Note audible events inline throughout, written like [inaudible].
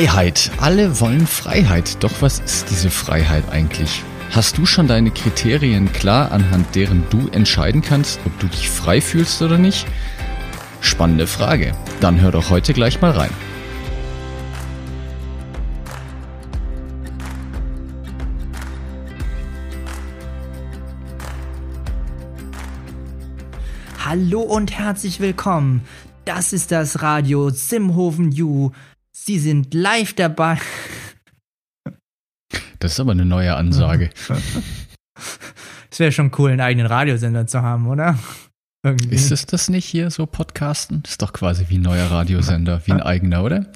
Freiheit. Alle wollen Freiheit. Doch was ist diese Freiheit eigentlich? Hast du schon deine Kriterien klar, anhand deren du entscheiden kannst, ob du dich frei fühlst oder nicht? Spannende Frage. Dann hör doch heute gleich mal rein. Hallo und herzlich willkommen. Das ist das Radio Simhofen You Sie sind live dabei. Das ist aber eine neue Ansage. Es wäre schon cool, einen eigenen Radiosender zu haben, oder? Irgendwie. Ist es das nicht hier so Podcasten? Das ist doch quasi wie ein neuer Radiosender, wie ein eigener, oder?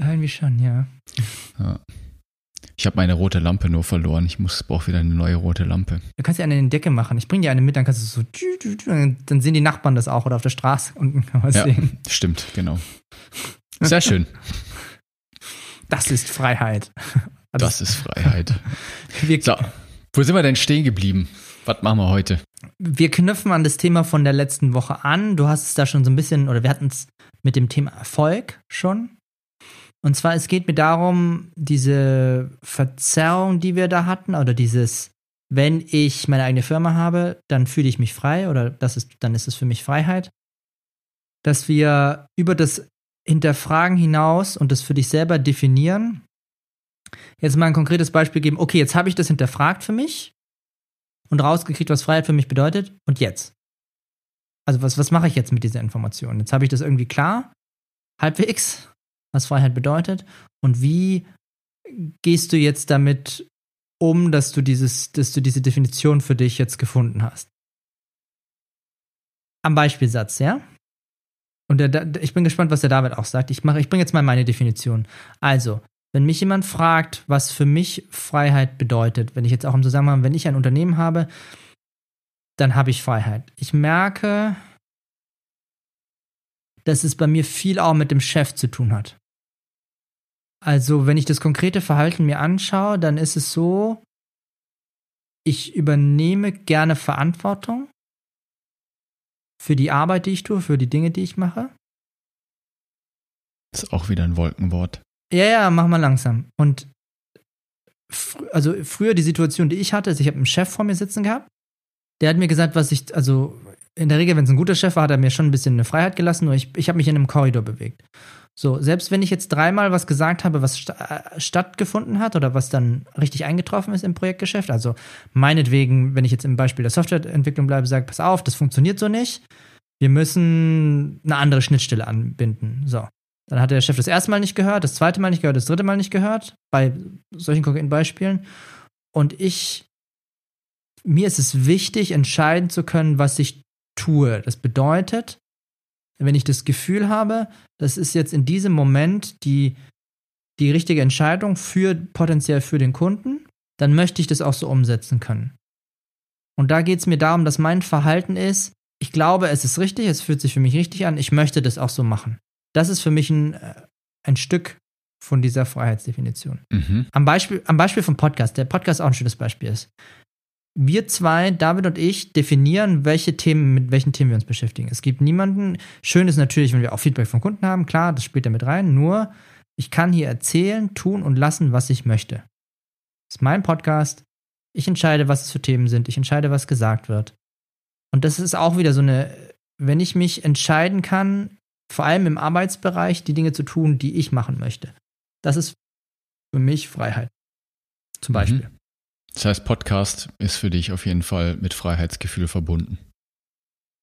Irgendwie schon, ja. ja. Ich habe meine rote Lampe nur verloren. Ich muss brauche wieder eine neue rote Lampe. Du kannst ja eine in die Decke machen. Ich bringe dir eine mit, dann kannst du so, dann sehen die Nachbarn das auch oder auf der Straße unten [laughs] kann man ja, sehen. Stimmt, genau. Sehr schön. Das ist Freiheit. Also, [laughs] das ist Freiheit. so, wo sind wir denn stehen geblieben? Was machen wir heute? Wir knüpfen an das Thema von der letzten Woche an. Du hast es da schon so ein bisschen, oder wir hatten es mit dem Thema Erfolg schon. Und zwar, es geht mir darum, diese Verzerrung, die wir da hatten, oder dieses, wenn ich meine eigene Firma habe, dann fühle ich mich frei, oder das ist, dann ist es für mich Freiheit. Dass wir über das Hinterfragen hinaus und das für dich selber definieren. Jetzt mal ein konkretes Beispiel geben. Okay, jetzt habe ich das hinterfragt für mich und rausgekriegt, was Freiheit für mich bedeutet. Und jetzt? Also was, was mache ich jetzt mit dieser Information? Jetzt habe ich das irgendwie klar, halbwegs, was Freiheit bedeutet. Und wie gehst du jetzt damit um, dass du dieses, dass du diese Definition für dich jetzt gefunden hast? Am Beispielsatz, ja? Und der, der, ich bin gespannt, was der David auch sagt. Ich, ich bringe jetzt mal meine Definition. Also, wenn mich jemand fragt, was für mich Freiheit bedeutet, wenn ich jetzt auch im Zusammenhang, wenn ich ein Unternehmen habe, dann habe ich Freiheit. Ich merke, dass es bei mir viel auch mit dem Chef zu tun hat. Also, wenn ich das konkrete Verhalten mir anschaue, dann ist es so, ich übernehme gerne Verantwortung für die Arbeit, die ich tue, für die Dinge, die ich mache. Ist auch wieder ein Wolkenwort. Ja, ja, mach mal langsam. Und fr also früher die Situation, die ich hatte, ist, ich habe einen Chef vor mir sitzen gehabt. Der hat mir gesagt, was ich, also in der Regel, wenn es ein guter Chef war, hat er mir schon ein bisschen eine Freiheit gelassen, nur ich, ich habe mich in einem Korridor bewegt. So, selbst wenn ich jetzt dreimal was gesagt habe, was st äh, stattgefunden hat oder was dann richtig eingetroffen ist im Projektgeschäft, also meinetwegen, wenn ich jetzt im Beispiel der Softwareentwicklung bleibe, sage, pass auf, das funktioniert so nicht, wir müssen eine andere Schnittstelle anbinden. So. Dann hat der Chef das erste Mal nicht gehört, das zweite Mal nicht gehört, das dritte Mal nicht gehört, bei solchen konkreten Beispielen. Und ich, mir ist es wichtig, entscheiden zu können, was ich tue. Das bedeutet, wenn ich das Gefühl habe, das ist jetzt in diesem Moment die, die richtige Entscheidung für potenziell für den Kunden, dann möchte ich das auch so umsetzen können. Und da geht es mir darum, dass mein Verhalten ist, ich glaube, es ist richtig, es fühlt sich für mich richtig an, ich möchte das auch so machen. Das ist für mich ein, äh, ein Stück von dieser Freiheitsdefinition. Mhm. Am, Beispiel, am Beispiel vom Podcast, der Podcast auch ein schönes Beispiel ist wir zwei, David und ich, definieren, welche Themen, mit welchen Themen wir uns beschäftigen. Es gibt niemanden. Schön ist natürlich, wenn wir auch Feedback von Kunden haben, klar, das spielt da mit rein. Nur, ich kann hier erzählen, tun und lassen, was ich möchte. Das ist mein Podcast. Ich entscheide, was es für Themen sind. Ich entscheide, was gesagt wird. Und das ist auch wieder so eine, wenn ich mich entscheiden kann, vor allem im Arbeitsbereich, die Dinge zu tun, die ich machen möchte. Das ist für mich Freiheit. Zum mhm. Beispiel. Mhm. Das heißt, Podcast ist für dich auf jeden Fall mit Freiheitsgefühl verbunden.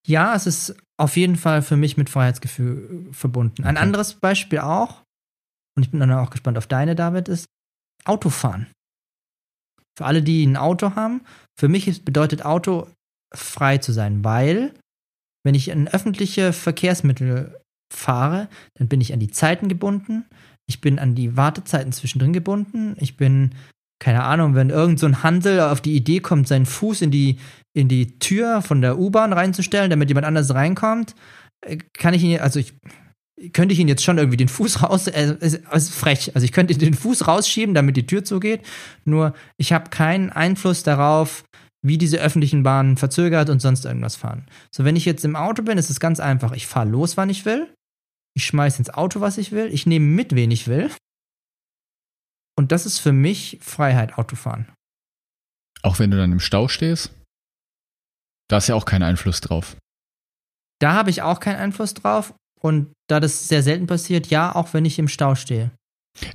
Ja, es ist auf jeden Fall für mich mit Freiheitsgefühl verbunden. Ein okay. anderes Beispiel auch, und ich bin dann auch gespannt auf deine, David, ist Autofahren. Für alle, die ein Auto haben, für mich bedeutet Auto frei zu sein, weil wenn ich in öffentliche Verkehrsmittel fahre, dann bin ich an die Zeiten gebunden. Ich bin an die Wartezeiten zwischendrin gebunden. Ich bin, keine Ahnung, wenn irgend so ein Handel auf die Idee kommt, seinen Fuß in die, in die Tür von der U-Bahn reinzustellen, damit jemand anders reinkommt, äh, kann ich ihn, also ich, könnte ich ihn jetzt schon irgendwie den Fuß [laughs] raus, äh, ist, ist frech, also ich könnte den Fuß rausschieben, damit die Tür zugeht, nur ich habe keinen Einfluss darauf, wie diese öffentlichen Bahnen verzögert und sonst irgendwas fahren. So, wenn ich jetzt im Auto bin, ist es ganz einfach. Ich fahre los, wann ich will. Ich schmeiße ins Auto, was ich will. Ich nehme mit, wen ich will. Und das ist für mich Freiheit, Autofahren. Auch wenn du dann im Stau stehst? Da ist ja auch kein Einfluss drauf. Da habe ich auch keinen Einfluss drauf. Und da das sehr selten passiert, ja, auch wenn ich im Stau stehe.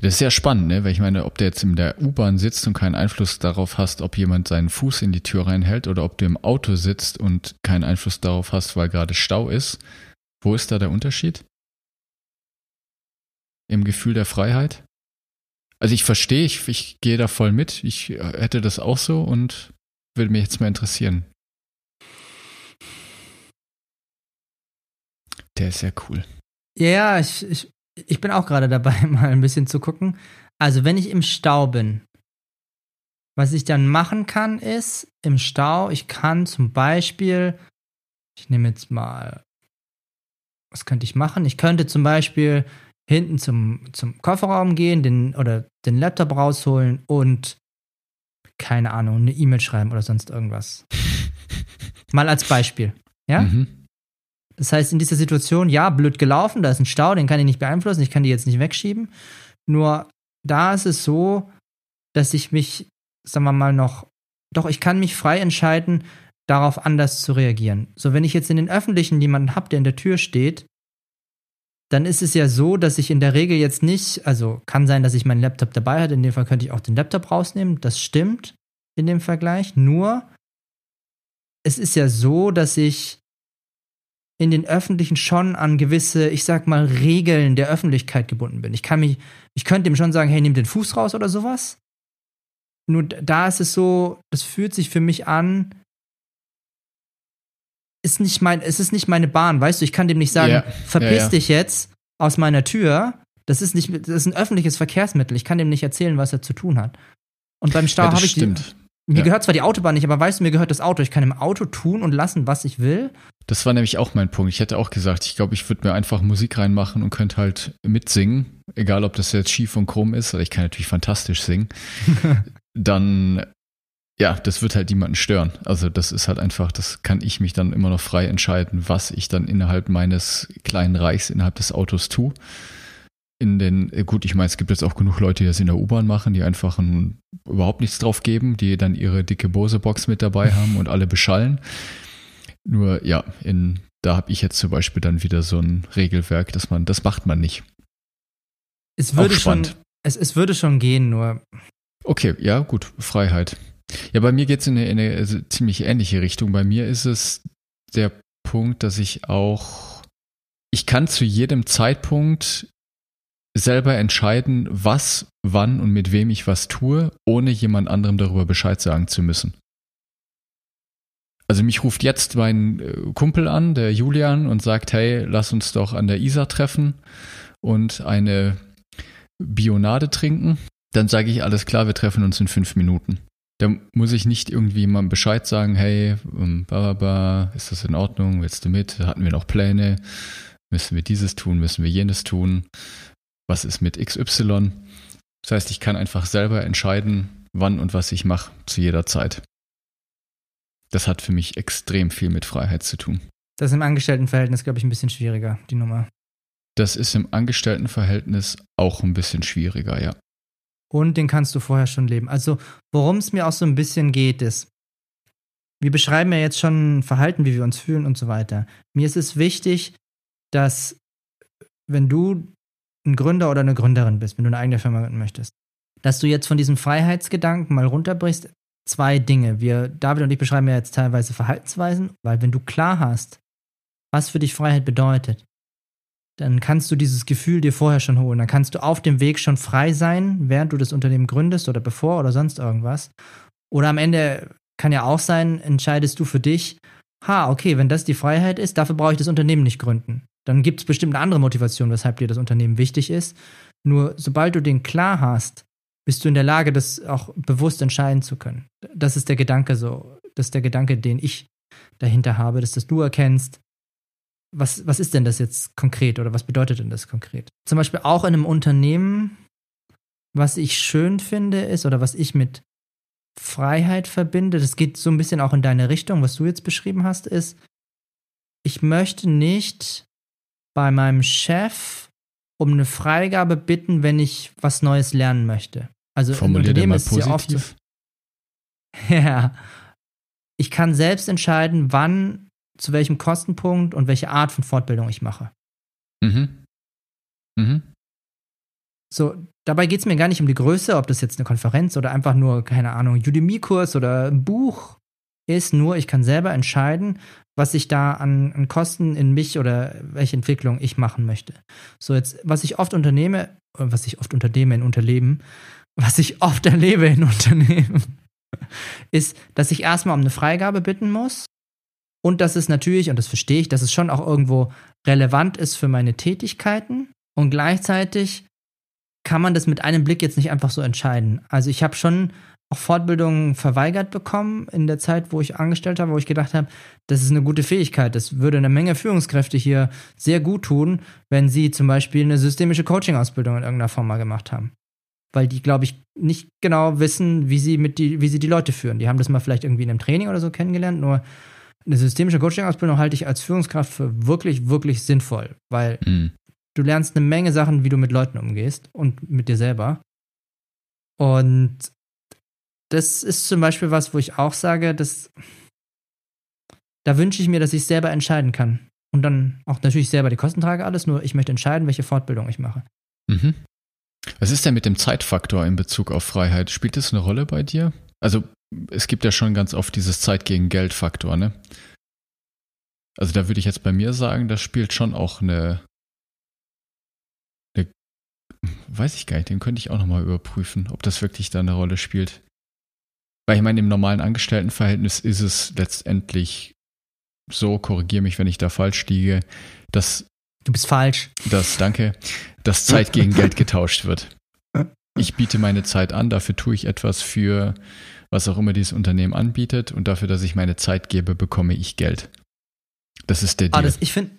Das ist sehr spannend, ne? weil ich meine, ob du jetzt in der U-Bahn sitzt und keinen Einfluss darauf hast, ob jemand seinen Fuß in die Tür reinhält oder ob du im Auto sitzt und keinen Einfluss darauf hast, weil gerade Stau ist. Wo ist da der Unterschied? Im Gefühl der Freiheit? Also ich verstehe, ich, ich gehe da voll mit. Ich hätte das auch so und würde mich jetzt mal interessieren. Der ist sehr cool. Ja, ich, ich, ich bin auch gerade dabei, [laughs] mal ein bisschen zu gucken. Also, wenn ich im Stau bin, was ich dann machen kann, ist im Stau, ich kann zum Beispiel, ich nehme jetzt mal, was könnte ich machen? Ich könnte zum Beispiel hinten zum, zum Kofferraum gehen, den, oder den Laptop rausholen und keine Ahnung, eine E-Mail schreiben oder sonst irgendwas. [laughs] mal als Beispiel. Ja? Mhm. Das heißt, in dieser Situation, ja, blöd gelaufen, da ist ein Stau, den kann ich nicht beeinflussen, ich kann die jetzt nicht wegschieben. Nur da ist es so, dass ich mich, sagen wir mal, noch, doch, ich kann mich frei entscheiden, darauf anders zu reagieren. So, wenn ich jetzt in den Öffentlichen jemanden habe, der in der Tür steht, dann ist es ja so, dass ich in der Regel jetzt nicht, also kann sein, dass ich meinen Laptop dabei hatte, in dem Fall könnte ich auch den Laptop rausnehmen, das stimmt in dem Vergleich, nur es ist ja so, dass ich in den öffentlichen schon an gewisse, ich sag mal, Regeln der Öffentlichkeit gebunden bin. Ich kann mich, ich könnte ihm schon sagen, hey, nimm den Fuß raus oder sowas. Nur da ist es so, das fühlt sich für mich an, ist nicht mein, es ist nicht meine Bahn, weißt du, ich kann dem nicht sagen, yeah. verpiss ja, ja. dich jetzt aus meiner Tür. Das ist nicht, das ist ein öffentliches Verkehrsmittel. Ich kann dem nicht erzählen, was er zu tun hat. Und beim Stau ja, habe ich stimmt. Die, mir gehört zwar die Autobahn nicht, aber weißt du, mir gehört das Auto. Ich kann im Auto tun und lassen, was ich will. Das war nämlich auch mein Punkt. Ich hätte auch gesagt, ich glaube, ich würde mir einfach Musik reinmachen und könnte halt mitsingen. Egal, ob das jetzt schief und krumm ist, oder ich kann natürlich fantastisch singen. [laughs] dann, ja, das wird halt niemanden stören. Also, das ist halt einfach, das kann ich mich dann immer noch frei entscheiden, was ich dann innerhalb meines kleinen Reichs, innerhalb des Autos tue in den, äh, gut, ich meine, es gibt jetzt auch genug Leute, die das in der U-Bahn machen, die einfach ein, überhaupt nichts drauf geben, die dann ihre dicke Bose-Box mit dabei [laughs] haben und alle beschallen. Nur, ja, in, da habe ich jetzt zum Beispiel dann wieder so ein Regelwerk, dass man, das macht man nicht. Es würde schon, es, es würde schon gehen, nur. Okay, ja, gut, Freiheit. Ja, bei mir geht es in eine, in eine also ziemlich ähnliche Richtung. Bei mir ist es der Punkt, dass ich auch, ich kann zu jedem Zeitpunkt selber entscheiden, was, wann und mit wem ich was tue, ohne jemand anderem darüber Bescheid sagen zu müssen. Also mich ruft jetzt mein äh, Kumpel an, der Julian, und sagt, hey, lass uns doch an der Isar treffen und eine Bionade trinken. Dann sage ich, alles klar, wir treffen uns in fünf Minuten. Da muss ich nicht irgendwie jemandem Bescheid sagen, hey, um, ba, ist das in Ordnung, willst du mit? Hatten wir noch Pläne? Müssen wir dieses tun, müssen wir jenes tun? was ist mit XY. Das heißt, ich kann einfach selber entscheiden, wann und was ich mache zu jeder Zeit. Das hat für mich extrem viel mit Freiheit zu tun. Das ist im Angestelltenverhältnis, glaube ich, ein bisschen schwieriger, die Nummer. Das ist im Angestelltenverhältnis auch ein bisschen schwieriger, ja. Und den kannst du vorher schon leben. Also, worum es mir auch so ein bisschen geht, ist, wir beschreiben ja jetzt schon Verhalten, wie wir uns fühlen und so weiter. Mir ist es wichtig, dass wenn du ein Gründer oder eine Gründerin bist, wenn du eine eigene Firma gründen möchtest, dass du jetzt von diesem Freiheitsgedanken mal runterbrichst, zwei Dinge. Wir, David und ich beschreiben ja jetzt teilweise Verhaltensweisen, weil wenn du klar hast, was für dich Freiheit bedeutet, dann kannst du dieses Gefühl dir vorher schon holen. Dann kannst du auf dem Weg schon frei sein, während du das Unternehmen gründest oder bevor oder sonst irgendwas. Oder am Ende kann ja auch sein, entscheidest du für dich, ha, okay, wenn das die Freiheit ist, dafür brauche ich das Unternehmen nicht gründen. Dann gibt es bestimmt eine andere Motivation, weshalb dir das Unternehmen wichtig ist. Nur sobald du den klar hast, bist du in der Lage, das auch bewusst entscheiden zu können. Das ist der Gedanke so, das ist der Gedanke, den ich dahinter habe, dass das du erkennst, was, was ist denn das jetzt konkret oder was bedeutet denn das konkret? Zum Beispiel auch in einem Unternehmen, was ich schön finde, ist oder was ich mit Freiheit verbinde, das geht so ein bisschen auch in deine Richtung, was du jetzt beschrieben hast, ist, ich möchte nicht bei meinem Chef um eine Freigabe bitten, wenn ich was Neues lernen möchte. Also Formulier im Unternehmen ist es ja oft so, positiv. [laughs] ja, ich kann selbst entscheiden, wann, zu welchem Kostenpunkt und welche Art von Fortbildung ich mache. Mhm. Mhm. So, dabei geht es mir gar nicht um die Größe, ob das jetzt eine Konferenz oder einfach nur, keine Ahnung, Udemy-Kurs oder ein Buch ist, nur ich kann selber entscheiden, was ich da an, an Kosten in mich oder welche Entwicklung ich machen möchte. So, jetzt, was ich oft unternehme, was ich oft unternehme in Unterleben, was ich oft erlebe in Unternehmen, [laughs] ist, dass ich erstmal um eine Freigabe bitten muss und dass es natürlich, und das verstehe ich, dass es schon auch irgendwo relevant ist für meine Tätigkeiten und gleichzeitig kann man das mit einem Blick jetzt nicht einfach so entscheiden. Also ich habe schon auch Fortbildungen verweigert bekommen in der Zeit, wo ich angestellt habe, wo ich gedacht habe, das ist eine gute Fähigkeit. Das würde eine Menge Führungskräfte hier sehr gut tun, wenn sie zum Beispiel eine systemische Coaching-Ausbildung in irgendeiner Form mal gemacht haben. Weil die, glaube ich, nicht genau wissen, wie sie, mit die, wie sie die Leute führen. Die haben das mal vielleicht irgendwie in einem Training oder so kennengelernt, nur eine systemische Coaching-Ausbildung halte ich als Führungskraft für wirklich, wirklich sinnvoll, weil Mhm. du lernst eine Menge Sachen, wie du mit Leuten umgehst und mit dir selber. Und das ist zum Beispiel was, wo ich auch sage, dass da wünsche ich mir, dass ich selber entscheiden kann. Und dann auch natürlich selber die Kosten trage, alles, nur ich möchte entscheiden, welche Fortbildung ich mache. Mhm. Was ist denn mit dem Zeitfaktor in Bezug auf Freiheit? Spielt das eine Rolle bei dir? Also, es gibt ja schon ganz oft dieses Zeit gegen Geld Faktor, ne? Also, da würde ich jetzt bei mir sagen, das spielt schon auch eine, eine weiß ich gar nicht, den könnte ich auch nochmal überprüfen, ob das wirklich da eine Rolle spielt. Weil ich meine, im normalen Angestelltenverhältnis ist es letztendlich so, korrigiere mich, wenn ich da falsch liege, dass Du bist falsch. das, danke, dass Zeit gegen Geld getauscht wird. [laughs] Ich biete meine Zeit an, dafür tue ich etwas für was auch immer dieses Unternehmen anbietet und dafür, dass ich meine Zeit gebe, bekomme ich Geld. Das ist der Ah, Deal. das, ich finde,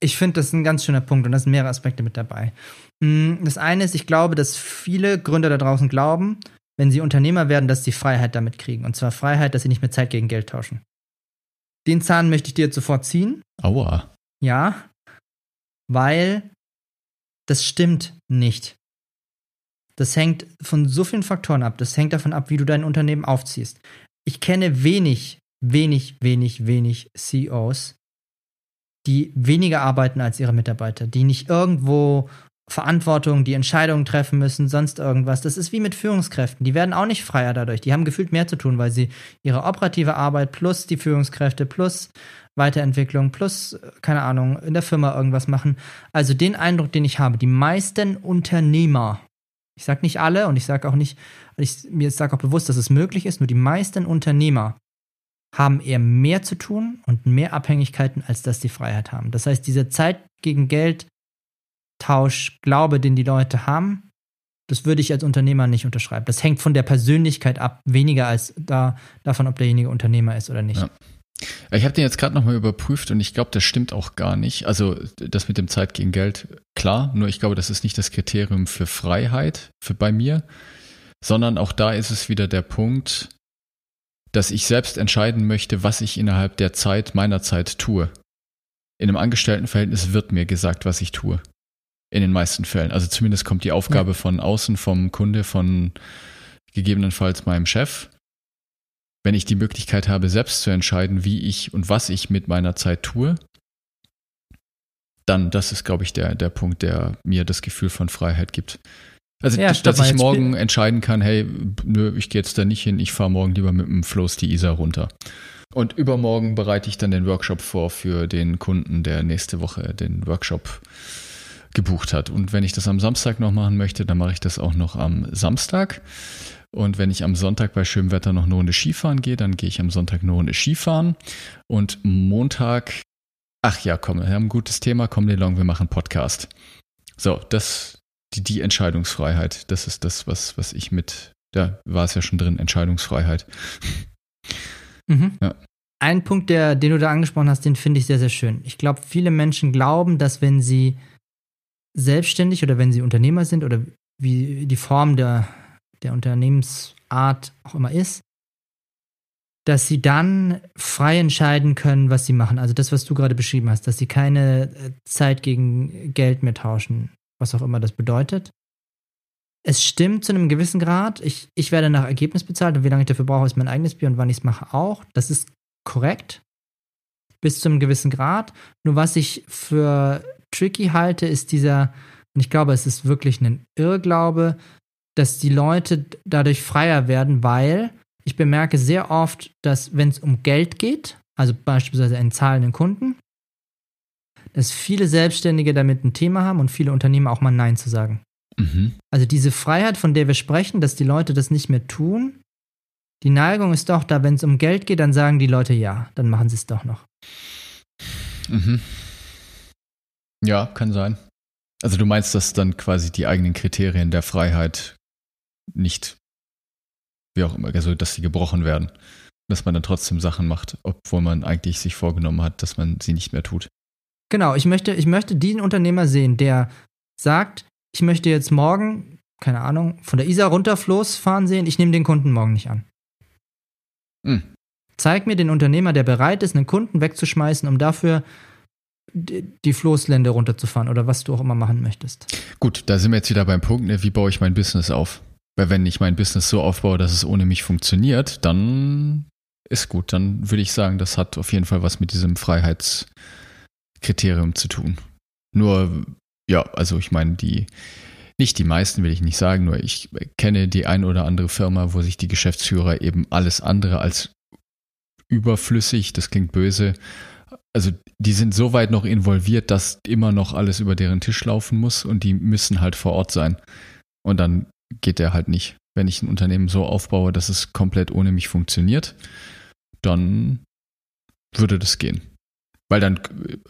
ich find, das ist ein ganz schöner Punkt und da sind mehrere Aspekte mit dabei. Mm, Das eine ist, ich glaube, dass viele Gründer da draußen glauben, wenn sie Unternehmer werden, dass sie Freiheit damit kriegen. Und zwar Freiheit, dass sie nicht mehr Zeit gegen Geld tauschen. Den Zahn möchte ich dir jetzt sofort ziehen. Aua. Ja, weil das stimmt nicht. Das hängt von so vielen Faktoren ab. Das hängt davon ab, wie du dein Unternehmen aufziehst. Ich kenne wenig, wenig, wenig, wenig CEOs, die weniger arbeiten als ihre Mitarbeiter, die nicht irgendwo Verantwortung, die Entscheidungen treffen müssen, sonst irgendwas. Das ist wie mit Führungskräften. Die werden auch nicht freier dadurch. Die haben gefühlt mehr zu tun, weil sie ihre operative Arbeit plus die Führungskräfte plus Weiterentwicklung plus, keine Ahnung, in der Firma irgendwas machen. Also den Eindruck, den ich habe, die meisten Unternehmer, ich sage nicht alle und ich sage auch nicht, ich, mir sage auch bewusst, dass es möglich ist, nur die meisten Unternehmer haben eher mehr zu tun und mehr Abhängigkeiten, als dass sie Freiheit haben. Das heißt, diese Zeit gegen Geld Tausch, Glaube, den die Leute haben, das würde ich als Unternehmer nicht unterschreiben. Das hängt von der Persönlichkeit ab, weniger als da, davon, ob derjenige Unternehmer ist oder nicht. Ja. Ich habe den jetzt gerade nochmal überprüft und ich glaube, das stimmt auch gar nicht. Also das mit dem Zeit gegen Geld, klar, nur ich glaube, das ist nicht das Kriterium für Freiheit für bei mir, sondern auch da ist es wieder der Punkt, dass ich selbst entscheiden möchte, was ich innerhalb der Zeit meiner Zeit tue. In einem Angestelltenverhältnis wird mir gesagt, was ich tue. In den meisten Fällen. Also zumindest kommt die Aufgabe Ja. von außen, vom Kunde, von gegebenenfalls meinem Chef. Wenn ich die Möglichkeit habe, selbst zu entscheiden, wie ich und was ich mit meiner Zeit tue, dann, das ist, glaube ich, der, der Punkt, der mir das Gefühl von Freiheit gibt. Also, Ja, dass ich morgen entscheiden kann, hey, nö, ich gehe jetzt da nicht hin, ich fahre morgen lieber mit dem Floß die Isar runter. Und übermorgen bereite ich dann den Workshop vor für den Kunden, der nächste Woche den Workshop gebucht hat. Und wenn ich das am Samstag noch machen möchte, dann mache ich das auch noch am Samstag. Und wenn ich am Sonntag bei schönem Wetter noch eine Runde Skifahren gehe, dann gehe ich am Sonntag eine Runde Skifahren. Und Montag ach ja, komm, wir haben ein gutes Thema, komm, Delong, wir machen Podcast. So, das, die, die Entscheidungsfreiheit, das ist das, was, was ich mit, da war es ja schon drin, Entscheidungsfreiheit. Mhm. Ja. Ein Punkt, der, den du da angesprochen hast, den finde ich sehr, sehr schön. Ich glaube, viele Menschen glauben, dass wenn sie selbstständig oder wenn sie Unternehmer sind oder wie die Form der, der Unternehmensart auch immer ist, dass sie dann frei entscheiden können, was sie machen. Also das, was du gerade beschrieben hast, dass sie keine äh, Zeit gegen Geld mehr tauschen, was auch immer das bedeutet. Es stimmt zu einem gewissen Grad. Ich, ich werde nach Ergebnis bezahlt und wie lange ich dafür brauche, ist mein eigenes Bier und wann ich es mache auch. Das ist korrekt. Bis zu einem gewissen Grad. Nur was ich für tricky halte, ist dieser, und ich glaube, es ist wirklich ein Irrglaube, dass die Leute dadurch freier werden, weil ich bemerke sehr oft, dass wenn es um Geld geht, also beispielsweise einen zahlenden Kunden, dass viele Selbstständige damit ein Thema haben und viele Unternehmer auch mal Nein zu sagen. Mhm. Also diese Freiheit, von der wir sprechen, dass die Leute das nicht mehr tun, die Neigung ist doch da, wenn es um Geld geht, dann sagen die Leute ja, dann machen sie es doch noch. Mhm. Ja, kann sein. Also du meinst, dass dann quasi die eigenen Kriterien der Freiheit nicht wie auch immer, also dass sie gebrochen werden. Dass man dann trotzdem Sachen macht, obwohl man eigentlich sich vorgenommen hat, dass man sie nicht mehr tut. Genau, ich möchte, ich möchte den Unternehmer sehen, der sagt, ich möchte jetzt morgen, keine Ahnung, von der Isar runter Floß fahren sehen, ich nehme den Kunden morgen nicht an. Hm. Zeig mir den Unternehmer, der bereit ist, einen Kunden wegzuschmeißen, um dafür die Floßlände runterzufahren oder was du auch immer machen möchtest. Gut, da sind wir jetzt wieder beim Punkt, ne, wie baue ich mein Business auf? Weil wenn ich mein Business so aufbaue, dass es ohne mich funktioniert, dann ist gut. Dann würde ich sagen, das hat auf jeden Fall was mit diesem Freiheitskriterium zu tun. Nur, ja, also ich meine, die, nicht die meisten will ich nicht sagen, nur ich kenne die ein oder andere Firma, wo sich die Geschäftsführer eben alles andere als überflüssig, das klingt böse, also die sind so weit noch involviert, dass immer noch alles über deren Tisch laufen muss und die müssen halt vor Ort sein. Und dann geht der halt nicht. Wenn ich ein Unternehmen so aufbaue, dass es komplett ohne mich funktioniert, dann würde das gehen. Weil dann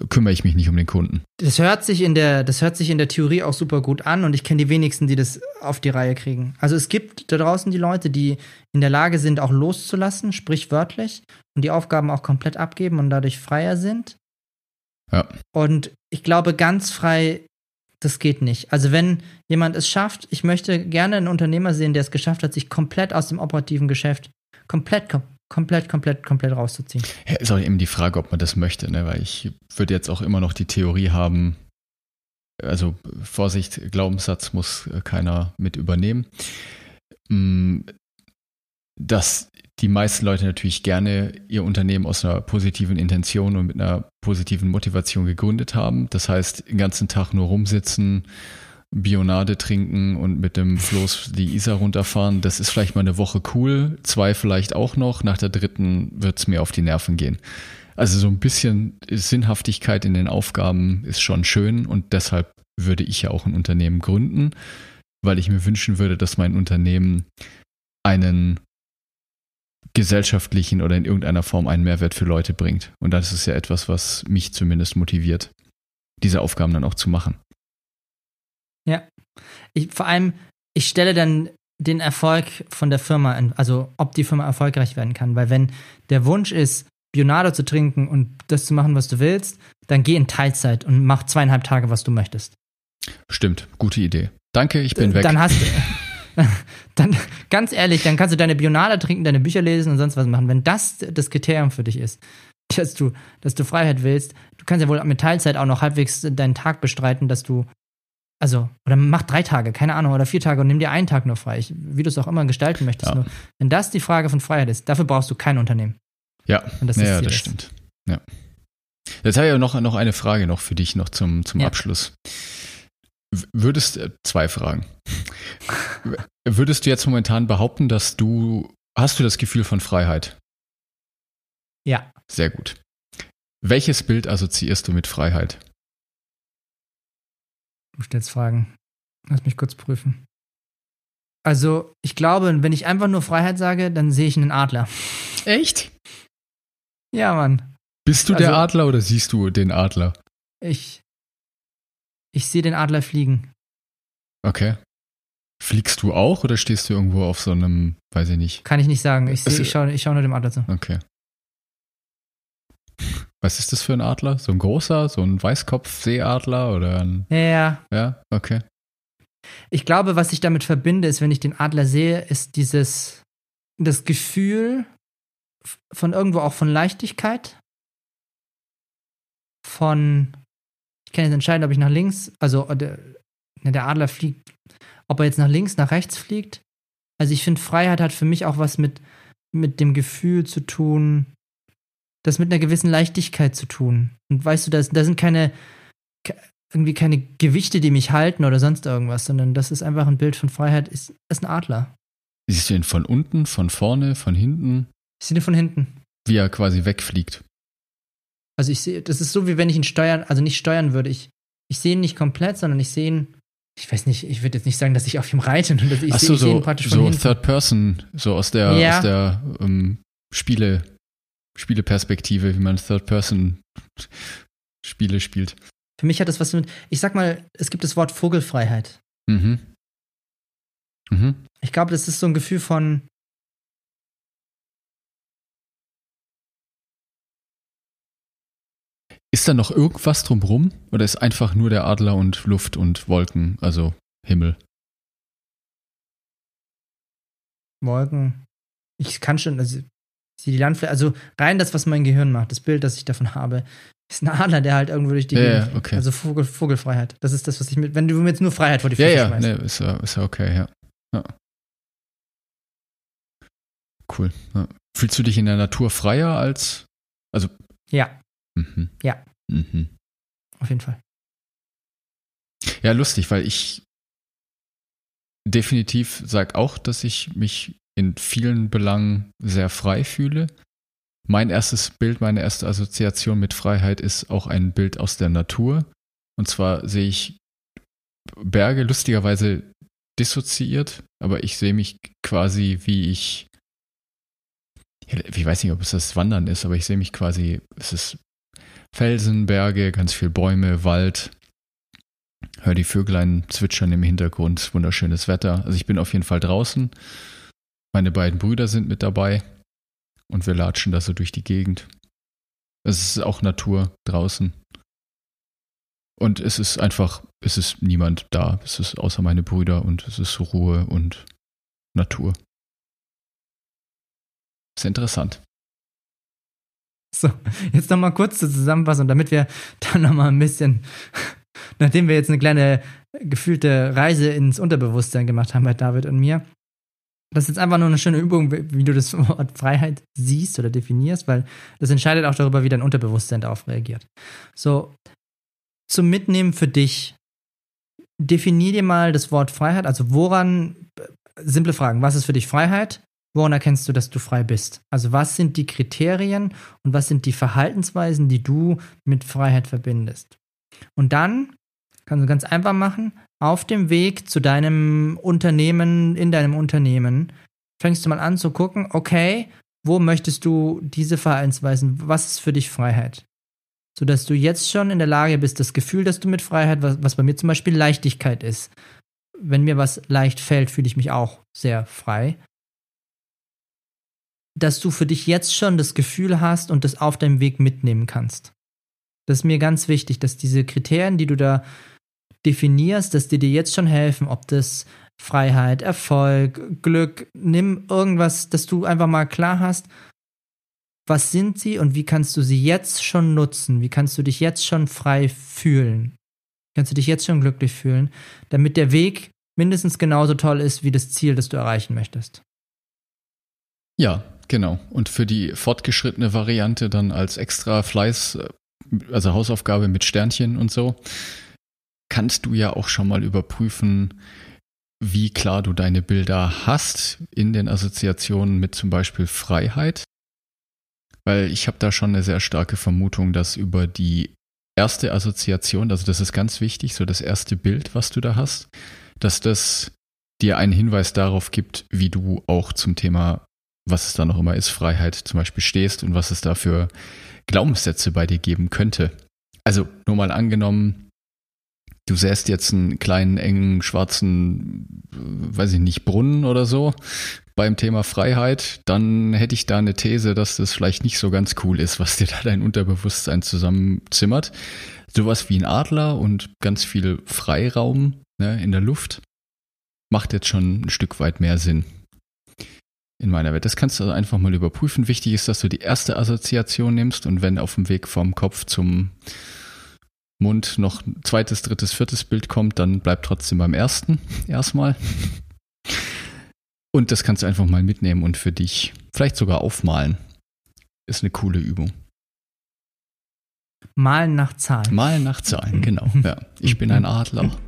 kümmere ich mich nicht um den Kunden. Das hört sich in der, das hört sich in der Theorie auch super gut an und ich kenne die wenigsten, die das auf die Reihe kriegen. Also es gibt da draußen die Leute, die in der Lage sind, auch loszulassen, sprichwörtlich, und die Aufgaben auch komplett abgeben und dadurch freier sind. Ja. Und ich glaube, ganz frei das geht nicht. Also wenn jemand es schafft, ich möchte gerne einen Unternehmer sehen, der es geschafft hat, sich komplett aus dem operativen Geschäft komplett, komplett, komplett, komplett rauszuziehen. Ja, ist auch eben die Frage, ob man das möchte, ne? weil ich würde jetzt auch immer noch die Theorie haben, also Vorsicht, Glaubenssatz muss keiner mit übernehmen, mm, dass die meisten Leute natürlich gerne ihr Unternehmen aus einer positiven Intention und mit einer positiven Motivation gegründet haben. Das heißt, den ganzen Tag nur rumsitzen, Bionade trinken und mit dem Floß die Isar runterfahren. Das ist vielleicht mal eine Woche cool, zwei vielleicht auch noch. Nach der dritten wird es mir auf die Nerven gehen. Also so ein bisschen Sinnhaftigkeit in den Aufgaben ist schon schön und deshalb würde ich ja auch ein Unternehmen gründen, weil ich mir wünschen würde, dass mein Unternehmen einen gesellschaftlichen oder in irgendeiner Form einen Mehrwert für Leute bringt. Und das ist ja etwas, was mich zumindest motiviert, diese Aufgaben dann auch zu machen. Ja. Ich, vor allem, ich stelle dann den Erfolg von der Firma, also ob die Firma erfolgreich werden kann. Weil wenn der Wunsch ist, Bionado zu trinken und das zu machen, was du willst, dann geh in Teilzeit und mach zweieinhalb Tage, was du möchtest. Stimmt, gute Idee. Danke, ich bin weg. Dann hast [laughs] du. [laughs] dann, ganz ehrlich, dann kannst du deine Bionade trinken, deine Bücher lesen und sonst was machen. Wenn das das Kriterium für dich ist, [laughs] dass du, dass du Freiheit willst, du kannst ja wohl mit Teilzeit auch noch halbwegs deinen Tag bestreiten, dass du, also, oder mach drei Tage, keine Ahnung, oder vier Tage und nimm dir einen Tag nur frei, ich, wie du es auch immer gestalten möchtest. Ja. Nur, wenn das die Frage von Freiheit ist, dafür brauchst du kein Unternehmen. Ja, das, ja, das stimmt. Ja. Jetzt habe ich noch, noch eine Frage noch für dich, noch zum, zum ja. Abschluss. Würdest, äh, zwei Fragen. Würdest du jetzt momentan behaupten, dass du, hast du das Gefühl von Freiheit? Ja. Sehr gut. Welches Bild assoziierst du mit Freiheit? Du stellst Fragen. Lass mich kurz prüfen. Also, ich glaube, wenn ich einfach nur Freiheit sage, dann sehe ich einen Adler. Echt? Ja, Mann. Bist du Also- der Adler oder siehst du den Adler? Ich, ich sehe den Adler fliegen. Okay. Fliegst du auch oder stehst du irgendwo auf so einem, weiß ich nicht. Kann ich nicht sagen. Ich, seh, ich schaue ich schau nur dem Adler zu. Okay. Was ist das für ein Adler? So ein großer, so ein Weißkopf-Seeadler oder ein. Ja, ja. Ja, okay. Ich glaube, was ich damit verbinde, ist, wenn ich den Adler sehe, ist dieses, das Gefühl von irgendwo auch von Leichtigkeit. Von, ich kann jetzt entscheiden, ob ich nach links, also äh, der, ne, der Adler fliegt, ob er jetzt nach links, nach rechts fliegt. Also ich finde, Freiheit hat für mich auch was mit, mit dem Gefühl zu tun, das mit einer gewissen Leichtigkeit zu tun. Und weißt du, da, sind keine, ke- irgendwie keine Gewichte, die mich halten oder sonst irgendwas, sondern das ist einfach ein Bild von Freiheit, ist, ist ein Adler. Siehst du ihn von unten, von vorne, von hinten, Ich sehe den von hinten. wie er quasi wegfliegt? Also ich sehe, das ist so, wie wenn ich ihn steuern, also nicht steuern würde. Ich, ich sehe ihn nicht komplett, sondern ich sehe ihn, ich weiß nicht, ich würde jetzt nicht sagen, dass ich auf ihm reite, nur dass ich, Ach so, ich so, praktisch so hinten. Third Person, so aus der, Ja. aus der ähm, Spiele, Spieleperspektive, wie man Third Person Spiele spielt. Für mich hat das was mit, ich sag mal, es gibt das Wort Vogelfreiheit. Mhm. Mhm. Ich glaube, das ist so ein Gefühl von, Ist da noch irgendwas drumrum? Oder ist einfach nur der Adler und Luft und Wolken, also Himmel? Wolken. Ich kann schon, also die Landfläche, also rein das, was mein Gehirn macht, das Bild, das ich davon habe, ist ein Adler, der halt irgendwo durch die Ja, Gegend ja, okay. Also Vogel, Vogelfreiheit. Das ist das, was ich mit, wenn du mir jetzt nur Freiheit vor die Ja, Füße ja, schmeißt. ne, ist ja, ist ja okay, ja. ja. Cool. Ja. Fühlst du dich in der Natur freier als. Ja, Mhm. Ja. Mhm. auf jeden Fall. Ja, lustig, weil ich definitiv sage auch, dass ich mich in vielen Belangen sehr frei fühle. Mein erstes Bild, meine erste Assoziation mit Freiheit ist auch ein Bild aus der Natur. Und zwar sehe ich Berge lustigerweise dissoziiert, aber ich sehe mich quasi wie ich, ich weiß nicht, ob es das Wandern ist, aber ich sehe mich quasi, es ist Felsen, Berge, ganz viel Bäume, Wald, Hör die Vöglein zwitschern im Hintergrund, wunderschönes Wetter. Also ich bin auf jeden Fall draußen. Meine beiden Brüder sind mit dabei und wir latschen da so durch die Gegend. Es ist auch Natur draußen. Und es ist einfach, es ist niemand da. Es ist außer meine Brüder und es ist Ruhe und Natur. Ist interessant. So, jetzt noch mal kurz zur Zusammenfassung, damit wir dann noch mal ein bisschen, nachdem wir jetzt eine kleine gefühlte Reise ins Unterbewusstsein gemacht haben bei David und mir, das ist jetzt einfach nur eine schöne Übung, wie du das [laughs] Wort Freiheit siehst oder definierst, weil das entscheidet auch darüber, wie dein Unterbewusstsein darauf reagiert. So, zum Mitnehmen für dich, definier dir mal das Wort Freiheit, also woran, simple Fragen, was ist für dich Freiheit? Woran erkennst du, dass du frei bist? Also was sind die Kriterien und was sind die Verhaltensweisen, die du mit Freiheit verbindest? Und dann kannst du ganz einfach machen, auf dem Weg zu deinem Unternehmen, in deinem Unternehmen, fängst du mal an zu gucken, okay, wo möchtest du diese Verhaltensweisen, was ist für dich Freiheit? Sodass du jetzt schon in der Lage bist, das Gefühl, dass du mit Freiheit, was, was bei mir zum Beispiel Leichtigkeit ist, wenn mir was leicht fällt, fühle ich mich auch sehr frei dass du für dich jetzt schon das Gefühl hast und das auf deinem Weg mitnehmen kannst. Das ist mir ganz wichtig, dass diese Kriterien, die du da definierst, dass die dir jetzt schon helfen, ob das Freiheit, Erfolg, Glück, nimm irgendwas, dass du einfach mal klar hast, was sind sie und wie kannst du sie jetzt schon nutzen? Wie kannst du dich jetzt schon frei fühlen? Kannst du dich jetzt schon glücklich fühlen, damit der Weg mindestens genauso toll ist wie das Ziel, das du erreichen möchtest? Ja, genau. Und für die fortgeschrittene Variante dann als extra Fleiß, äh, also Hausaufgabe mit Sternchen und so, kannst du ja auch schon mal überprüfen, wie klar du deine Bilder hast in den Assoziationen mit zum Beispiel Freiheit. Weil ich habe da schon eine sehr starke Vermutung, dass über die erste Assoziation, also das ist ganz wichtig, so das erste Bild, was du da hast, dass das dir einen Hinweis darauf gibt, wie du auch zum Thema was es da noch immer ist, Freiheit zum Beispiel stehst und was es da für Glaubenssätze bei dir geben könnte. Also nur mal angenommen, du säst jetzt einen kleinen, engen, schwarzen, weiß ich nicht, Brunnen oder so beim Thema Freiheit, dann hätte ich da eine These, dass das vielleicht nicht so ganz cool ist, was dir da dein Unterbewusstsein zusammenzimmert. Sowas wie ein Adler und ganz viel Freiraum ne, in der Luft macht jetzt schon ein Stück weit mehr Sinn in meiner Welt. Das kannst du also einfach mal überprüfen. Wichtig ist, dass du die erste Assoziation nimmst und wenn auf dem Weg vom Kopf zum Mund noch ein zweites, drittes, viertes Bild kommt, dann bleib trotzdem beim ersten [laughs] erstmal. Und das kannst du einfach mal mitnehmen und für dich vielleicht sogar aufmalen. Ist eine coole Übung. Malen nach Zahlen. Malen nach Zahlen, genau. [laughs] Ja, ich bin ein Adler. [laughs]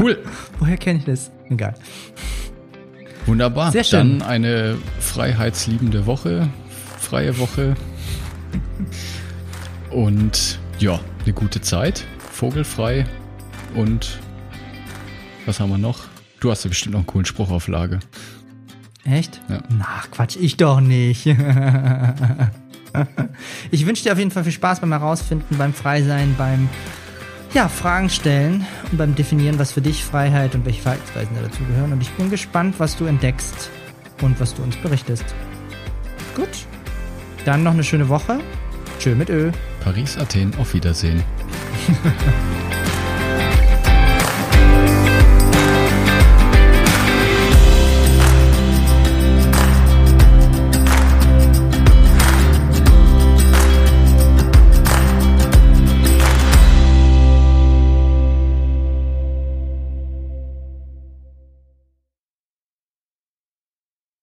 Cool. Woher kenne ich das? Egal. Wunderbar. Sehr schön. Dann eine freiheitsliebende Woche, freie Woche. Und ja, eine gute Zeit, vogelfrei und was haben wir noch? Du hast ja bestimmt noch einen coolen Spruch auf Lage. Echt? Ja. Na, Quatsch, ich doch nicht. [laughs] ich wünsche dir auf jeden Fall viel Spaß beim Herausfinden, beim Freisein, beim ja, Fragen stellen und beim Definieren, was für dich Freiheit und welche Verhaltensweisen da dazugehören. Und ich bin gespannt, was du entdeckst und was du uns berichtest. Gut. Dann noch eine schöne Woche. Tschö mit Ö. Paris, Athen, auf Wiedersehen. [laughs]